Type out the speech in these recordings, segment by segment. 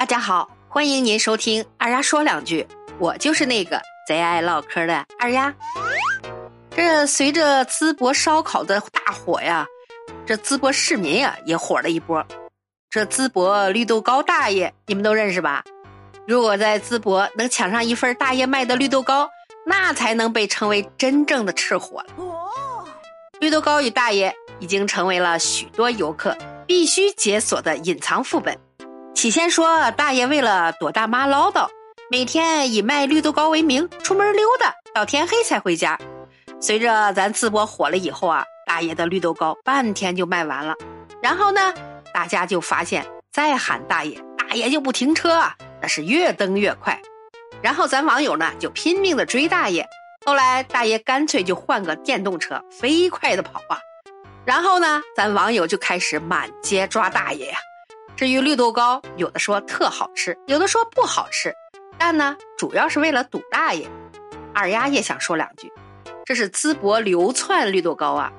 大家好，欢迎您收听二丫说两句，我就是那个贼爱唠嗑的二丫。这随着淄博烧烤的大火呀，这淄博市民呀也火了一波。这淄博绿豆糕大爷，你们都认识吧？如果在淄博能抢上一份大爷卖的绿豆糕，那才能被称为真正的吃货了。绿豆糕与大爷已经成为了许多游客必须解锁的隐藏副本。起先说大爷为了躲大妈唠叨，每天以卖绿豆糕为名出门溜达，到天黑才回家。随着咱淄博火了以后啊，大爷的绿豆糕半天就卖完了。然后呢，大家就发现再喊大爷，大爷就不停车啊，那是越蹬越快。然后咱网友呢就拼命的追大爷，后来大爷干脆就换个电动车，飞快的跑啊。然后呢，咱网友就开始满街抓大爷呀。至于绿豆糕，有的说特好吃，有的说不好吃，但呢，主要是为了堵大爷。二丫也想说两句，这是淄博流窜绿豆糕啊。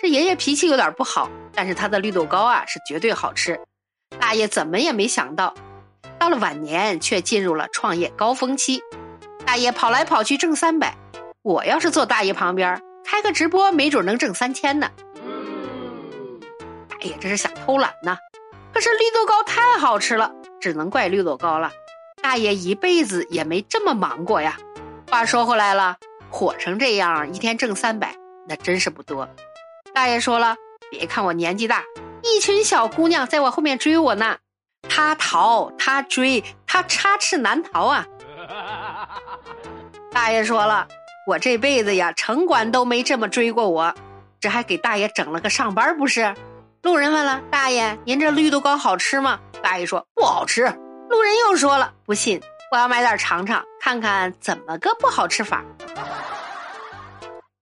这爷爷脾气有点不好，但是他的绿豆糕啊是绝对好吃。大爷怎么也没想到，到了晚年却进入了创业高峰期。大爷跑来跑去挣三百，我要是坐大爷旁边开个直播，没准能挣三千呢。哎呀，这是想偷懒呢。可是绿豆糕太好吃了，只能怪绿豆糕了。大爷一辈子也没这么忙过呀。话说回来了，火成这样，一天挣三百，那真是不多。大爷说了，别看我年纪大，一群小姑娘在我后面追我呢。他逃，他追，他插翅难逃啊。大爷说了，我这辈子呀，城管都没这么追过我，这还给大爷整了个上班不是？路人问了：“大爷，您这绿豆糕好吃吗？”大爷说：“不好吃。”路人又说了：“不信，我要买点尝尝，看看怎么个不好吃法。”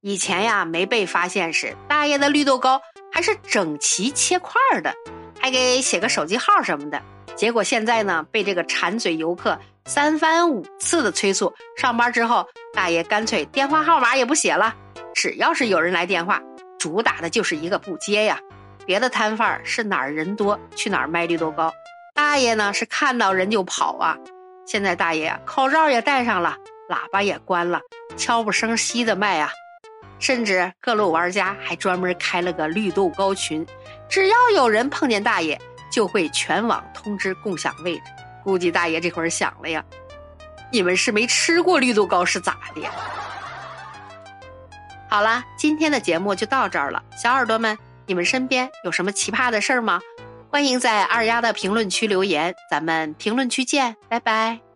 以前呀，没被发现时，大爷的绿豆糕还是整齐切块的，还给写个手机号什么的。结果现在呢，被这个馋嘴游客三番五次的催促，上班之后，大爷干脆电话号码也不写了，只要是有人来电话，主打的就是一个不接呀。别的摊贩是哪儿人多去哪儿卖绿豆糕，大爷呢是看到人就跑啊。现在大爷，口罩也戴上了，喇叭也关了，悄不声息的卖啊。甚至各路玩家还专门开了个绿豆糕群，只要有人碰见大爷，就会全网通知共享位置。估计大爷这会儿想了呀，你们是没吃过绿豆糕是咋的？好了，今天的节目就到这儿了，小耳朵们。你们身边有什么奇葩的事儿吗？欢迎在二丫的评论区留言，咱们评论区见，拜拜。